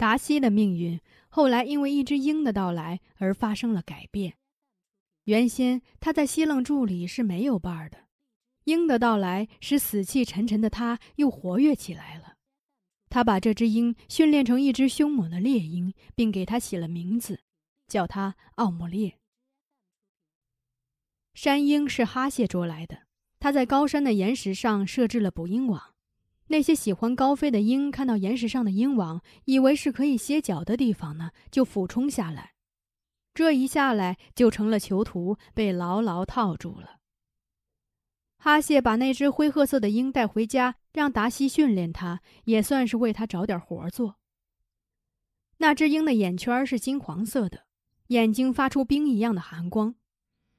达西的命运后来因为一只鹰的到来而发生了改变。原先他在西楞柱里是没有伴儿的，鹰的到来使死气沉沉的他又活跃起来了。他把这只鹰训练成一只凶猛的猎鹰，并给它起了名字，叫它奥姆列。山鹰是哈谢捉来的，他在高山的岩石上设置了捕鹰网。那些喜欢高飞的鹰看到岩石上的鹰王，以为是可以歇脚的地方呢，就俯冲下来。这一下来就成了囚徒，被牢牢套住了。哈谢把那只灰褐色的鹰带回家，让达西训练它，也算是为他找点活做。那只鹰的眼圈是金黄色的，眼睛发出冰一样的寒光，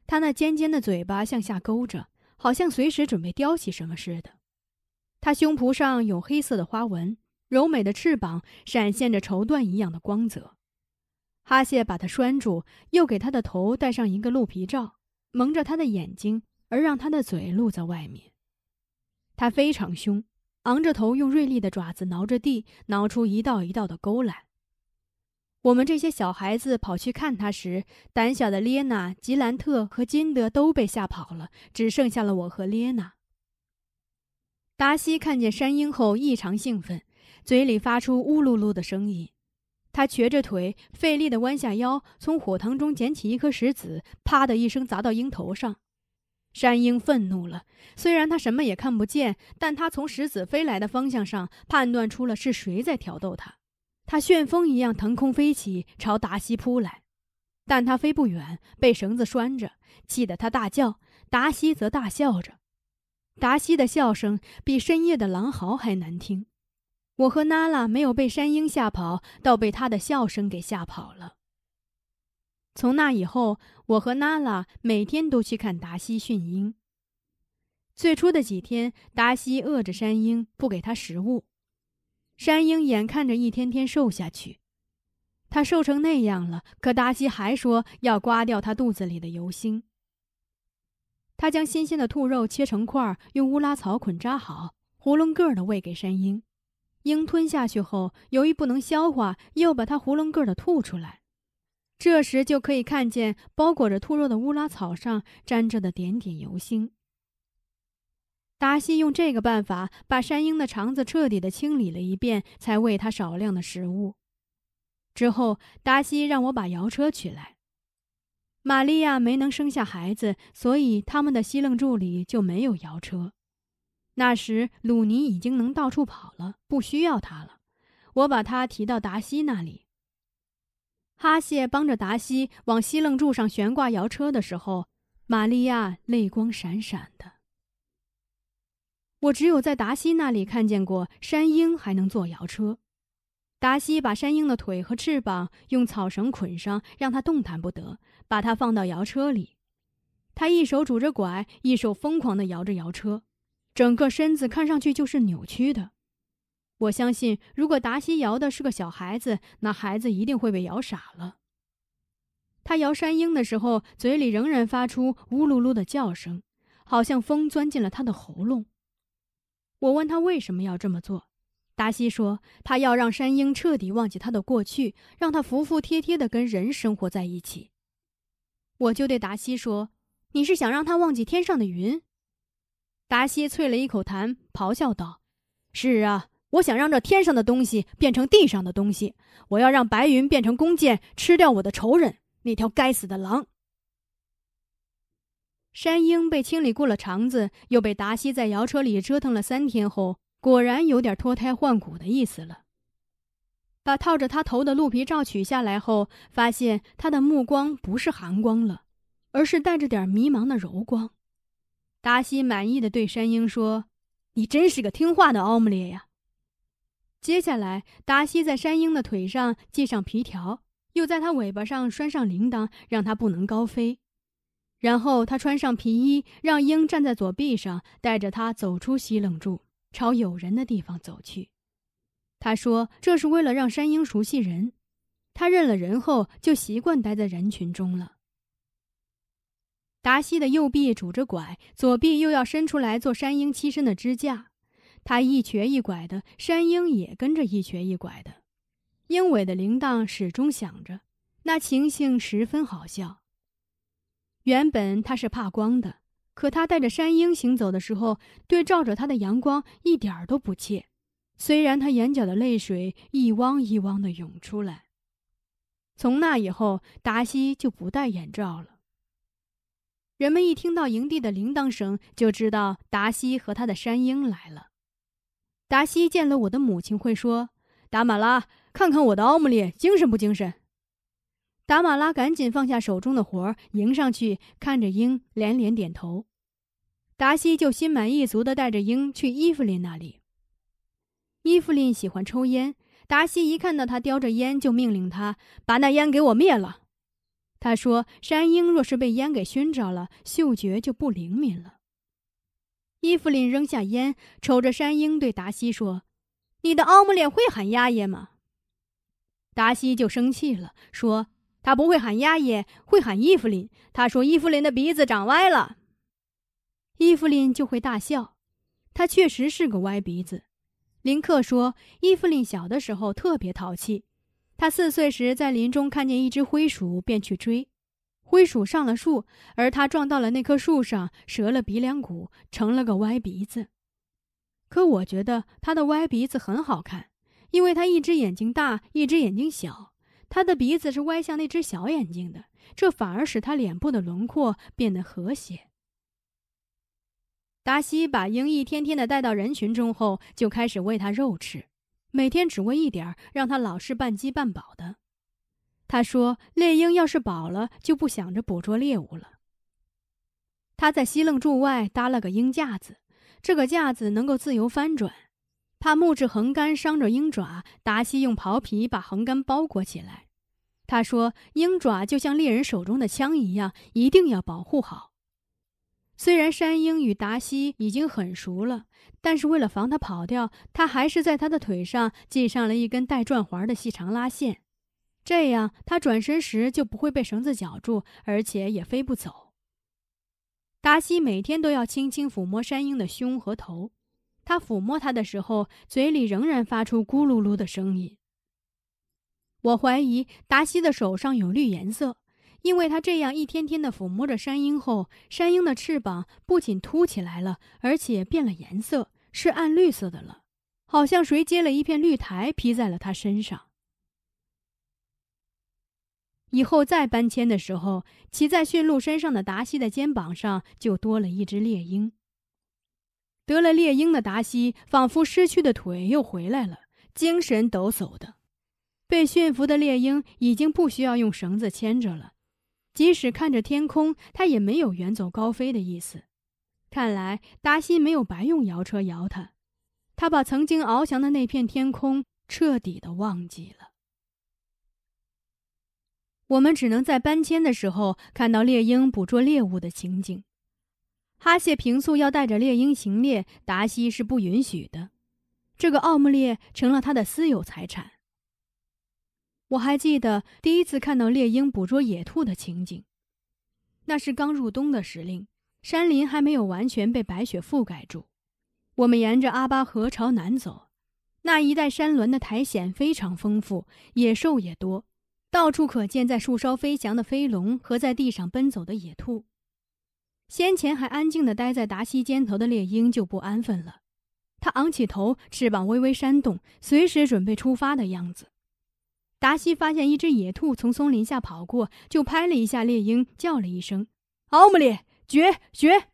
它那尖尖的嘴巴向下勾着，好像随时准备叼起什么似的。它胸脯上有黑色的花纹，柔美的翅膀闪现着绸缎一样的光泽。哈谢把它拴住，又给它的头戴上一个鹿皮罩，蒙着它的眼睛，而让它的嘴露在外面。它非常凶，昂着头，用锐利的爪子挠着地，挠出一道一道的沟来。我们这些小孩子跑去看它时，胆小的列娜、吉兰特和金德都被吓跑了，只剩下了我和列娜。达西看见山鹰后异常兴奋，嘴里发出呜噜噜的声音。他瘸着腿，费力地弯下腰，从火塘中捡起一颗石子，啪的一声砸到鹰头上。山鹰愤怒了，虽然他什么也看不见，但他从石子飞来的方向上判断出了是谁在挑逗他。他旋风一样腾空飞起，朝达西扑来，但他飞不远，被绳子拴着，气得他大叫。达西则大笑着。达西的笑声比深夜的狼嚎还难听。我和娜拉没有被山鹰吓跑，倒被他的笑声给吓跑了。从那以后，我和娜拉每天都去看达西训鹰。最初的几天，达西饿着山鹰，不给他食物。山鹰眼看着一天天瘦下去，他瘦成那样了，可达西还说要刮掉他肚子里的油星。他将新鲜的兔肉切成块，用乌拉草捆扎好，囫囵个儿的喂给山鹰。鹰吞下去后，由于不能消化，又把它囫囵个儿的吐出来。这时就可以看见包裹着兔肉的乌拉草上沾着的点点油星。达西用这个办法把山鹰的肠子彻底的清理了一遍，才喂它少量的食物。之后，达西让我把摇车取来。玛利亚没能生下孩子，所以他们的西楞柱里就没有摇车。那时鲁尼已经能到处跑了，不需要他了。我把他提到达西那里。哈谢帮着达西往西楞柱上悬挂摇车的时候，玛利亚泪光闪闪的。我只有在达西那里看见过山鹰还能坐摇车。达西把山鹰的腿和翅膀用草绳捆上，让它动弹不得。把它放到摇车里，他一手拄着拐，一手疯狂地摇着摇车，整个身子看上去就是扭曲的。我相信，如果达西摇的是个小孩子，那孩子一定会被摇傻了。他摇山鹰的时候，嘴里仍然发出呜噜噜的叫声，好像风钻进了他的喉咙。我问他为什么要这么做，达西说他要让山鹰彻底忘记他的过去，让他服服帖帖的跟人生活在一起。我就对达西说：“你是想让他忘记天上的云？”达西啐了一口痰，咆哮道：“是啊，我想让这天上的东西变成地上的东西。我要让白云变成弓箭，吃掉我的仇人那条该死的狼。”山鹰被清理过了肠子，又被达西在摇车里折腾了三天后，果然有点脱胎换骨的意思了。把套着他头的鹿皮罩取下来后，发现他的目光不是寒光了，而是带着点迷茫的柔光。达西满意的对山鹰说：“你真是个听话的奥姆列呀。”接下来，达西在山鹰的腿上系上皮条，又在它尾巴上拴上铃铛，让它不能高飞。然后他穿上皮衣，让鹰站在左臂上，带着他走出西冷柱，朝有人的地方走去。他说：“这是为了让山鹰熟悉人，他认了人后就习惯待在人群中了。”达西的右臂拄着拐，左臂又要伸出来做山鹰栖身的支架，他一瘸一拐的，山鹰也跟着一瘸一拐的。鹰尾的铃铛始终响着，那情形十分好笑。原本他是怕光的，可他带着山鹰行走的时候，对照着他的阳光一点儿都不怯。虽然他眼角的泪水一汪一汪的涌出来。从那以后，达西就不戴眼罩了。人们一听到营地的铃铛声，就知道达西和他的山鹰来了。达西见了我的母亲，会说：“达马拉。”看看我的奥姆列精神不精神？达马拉赶紧放下手中的活儿，迎上去看着鹰，连连点头。达西就心满意足地带着鹰去伊芙琳那里。伊芙琳喜欢抽烟，达西一看到他叼着烟，就命令他把那烟给我灭了。他说：“山鹰若是被烟给熏着了，嗅觉就不灵敏了。”伊芙琳扔下烟，瞅着山鹰对达西说：“你的奥姆脸会喊鸭爷吗？”达西就生气了，说：“他不会喊鸭爷，会喊伊芙琳。他说伊芙琳的鼻子长歪了。”伊芙琳就会大笑，他确实是个歪鼻子。林克说，伊芙琳小的时候特别淘气，他四岁时在林中看见一只灰鼠，便去追，灰鼠上了树，而他撞到了那棵树上，折了鼻梁骨，成了个歪鼻子。可我觉得他的歪鼻子很好看。因为他一只眼睛大，一只眼睛小，他的鼻子是歪向那只小眼睛的，这反而使他脸部的轮廓变得和谐。达西把鹰一天天的带到人群中后，就开始喂它肉吃，每天只喂一点儿，让它老是半饥半饱的。他说：“猎鹰要是饱了，就不想着捕捉猎物了。”他在西楞柱外搭了个鹰架子，这个架子能够自由翻转。怕木质横杆伤着鹰爪，达西用刨皮把横杆包裹起来。他说：“鹰爪就像猎人手中的枪一样，一定要保护好。”虽然山鹰与达西已经很熟了，但是为了防它跑掉，他还是在他的腿上系上了一根带转环的细长拉线，这样他转身时就不会被绳子绞住，而且也飞不走。达西每天都要轻轻抚摸山鹰的胸和头。他抚摸它的时候，嘴里仍然发出咕噜噜的声音。我怀疑达西的手上有绿颜色，因为他这样一天天的抚摸着山鹰后，山鹰的翅膀不仅凸起来了，而且变了颜色，是暗绿色的了，好像谁接了一片绿苔披在了他身上。以后再搬迁的时候，骑在驯鹿身上的达西的肩膀上就多了一只猎鹰。得了猎鹰的达西，仿佛失去的腿又回来了，精神抖擞的。被驯服的猎鹰已经不需要用绳子牵着了，即使看着天空，它也没有远走高飞的意思。看来达西没有白用摇车摇它，他把曾经翱翔的那片天空彻底的忘记了。我们只能在搬迁的时候看到猎鹰捕捉猎物的情景。哈谢平素要带着猎鹰行猎，达西是不允许的。这个奥姆猎成了他的私有财产。我还记得第一次看到猎鹰捕捉野兔的情景，那是刚入冬的时令，山林还没有完全被白雪覆盖住。我们沿着阿巴河朝南走，那一带山峦的苔藓非常丰富，野兽也多，到处可见在树梢飞翔的飞龙和在地上奔走的野兔。先前还安静地待在达西肩头的猎鹰就不安分了，他昂起头，翅膀微微扇动，随时准备出发的样子。达西发现一只野兔从松林下跑过，就拍了一下猎鹰，叫了一声：“奥姆里，绝绝，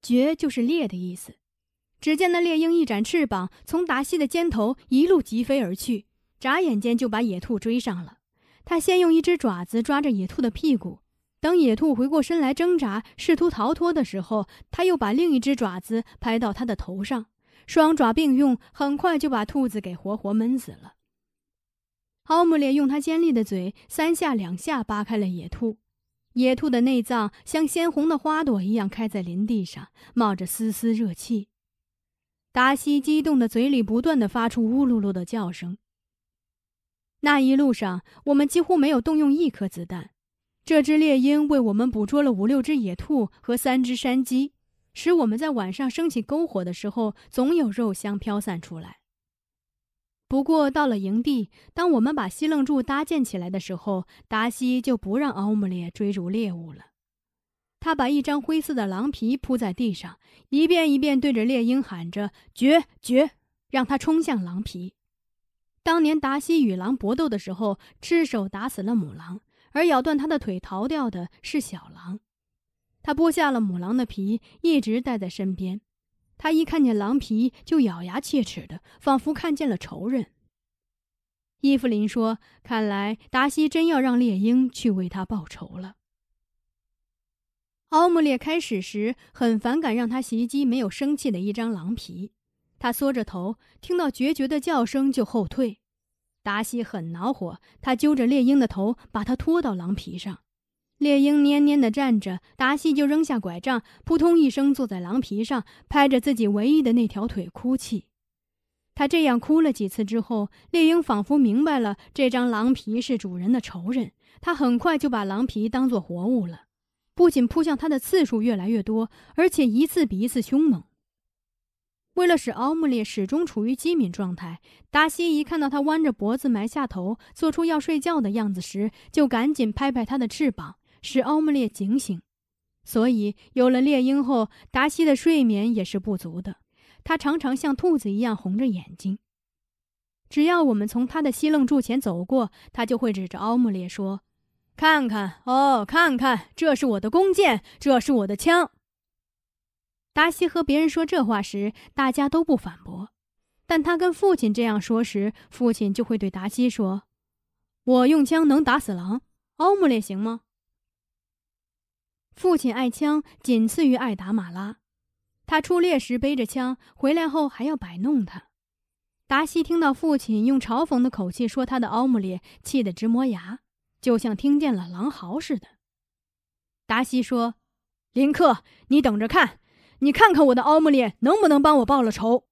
绝就是猎的意思。”只见那猎鹰一展翅膀，从达西的肩头一路疾飞而去，眨眼间就把野兔追上了。他先用一只爪子抓着野兔的屁股。等野兔回过身来挣扎，试图逃脱的时候，他又把另一只爪子拍到它的头上，双爪并用，很快就把兔子给活活闷死了。奥姆列用他尖利的嘴三下两下扒开了野兔，野兔的内脏像鲜红的花朵一样开在林地上，冒着丝丝热气。达西激动的嘴里不断的发出呜噜噜的叫声。那一路上，我们几乎没有动用一颗子弹。这只猎鹰为我们捕捉了五六只野兔和三只山鸡，使我们在晚上升起篝火的时候，总有肉香飘散出来。不过到了营地，当我们把西楞柱搭建起来的时候，达西就不让奥姆列追逐猎物了。他把一张灰色的狼皮铺在地上，一遍一遍对着猎鹰喊着“绝绝”，让他冲向狼皮。当年达西与狼搏斗的时候，赤手打死了母狼，而咬断他的腿逃掉的是小狼。他剥下了母狼的皮，一直带在身边。他一看见狼皮就咬牙切齿的，仿佛看见了仇人。伊芙琳说：“看来达西真要让猎鹰去为他报仇了。”奥姆列开始时很反感让他袭击没有生气的一张狼皮，他缩着头，听到决绝的叫声就后退。达西很恼火，他揪着猎鹰的头，把它拖到狼皮上。猎鹰蔫蔫地站着，达西就扔下拐杖，扑通一声坐在狼皮上，拍着自己唯一的那条腿哭泣。他这样哭了几次之后，猎鹰仿佛明白了这张狼皮是主人的仇人，他很快就把狼皮当作活物了，不仅扑向他的次数越来越多，而且一次比一次凶猛。为了使奥姆列始终处于机敏状态，达西一看到他弯着脖子埋下头，做出要睡觉的样子时，就赶紧拍拍他的翅膀。使奥姆列警醒，所以有了猎鹰后，达西的睡眠也是不足的。他常常像兔子一样红着眼睛。只要我们从他的西楞柱前走过，他就会指着奥姆列说：“看看哦，看看，这是我的弓箭，这是我的枪。”达西和别人说这话时，大家都不反驳；但他跟父亲这样说时，父亲就会对达西说：“我用枪能打死狼，奥姆列行吗？”父亲爱枪，仅次于爱达马拉。他出猎时背着枪，回来后还要摆弄他。达西听到父亲用嘲讽的口气说他的奥姆列，气得直磨牙，就像听见了狼嚎似的。达西说：“林克，你等着看，你看看我的奥姆脸能不能帮我报了仇？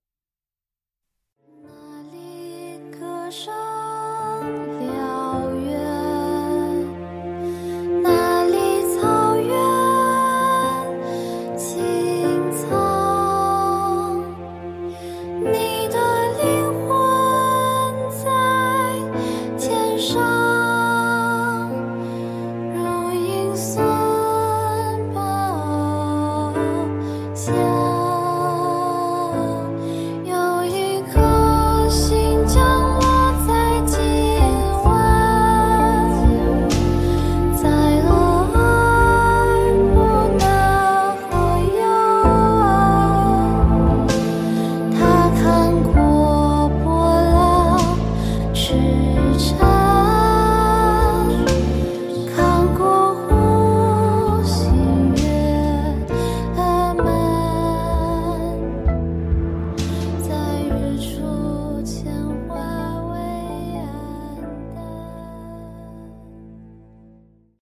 你。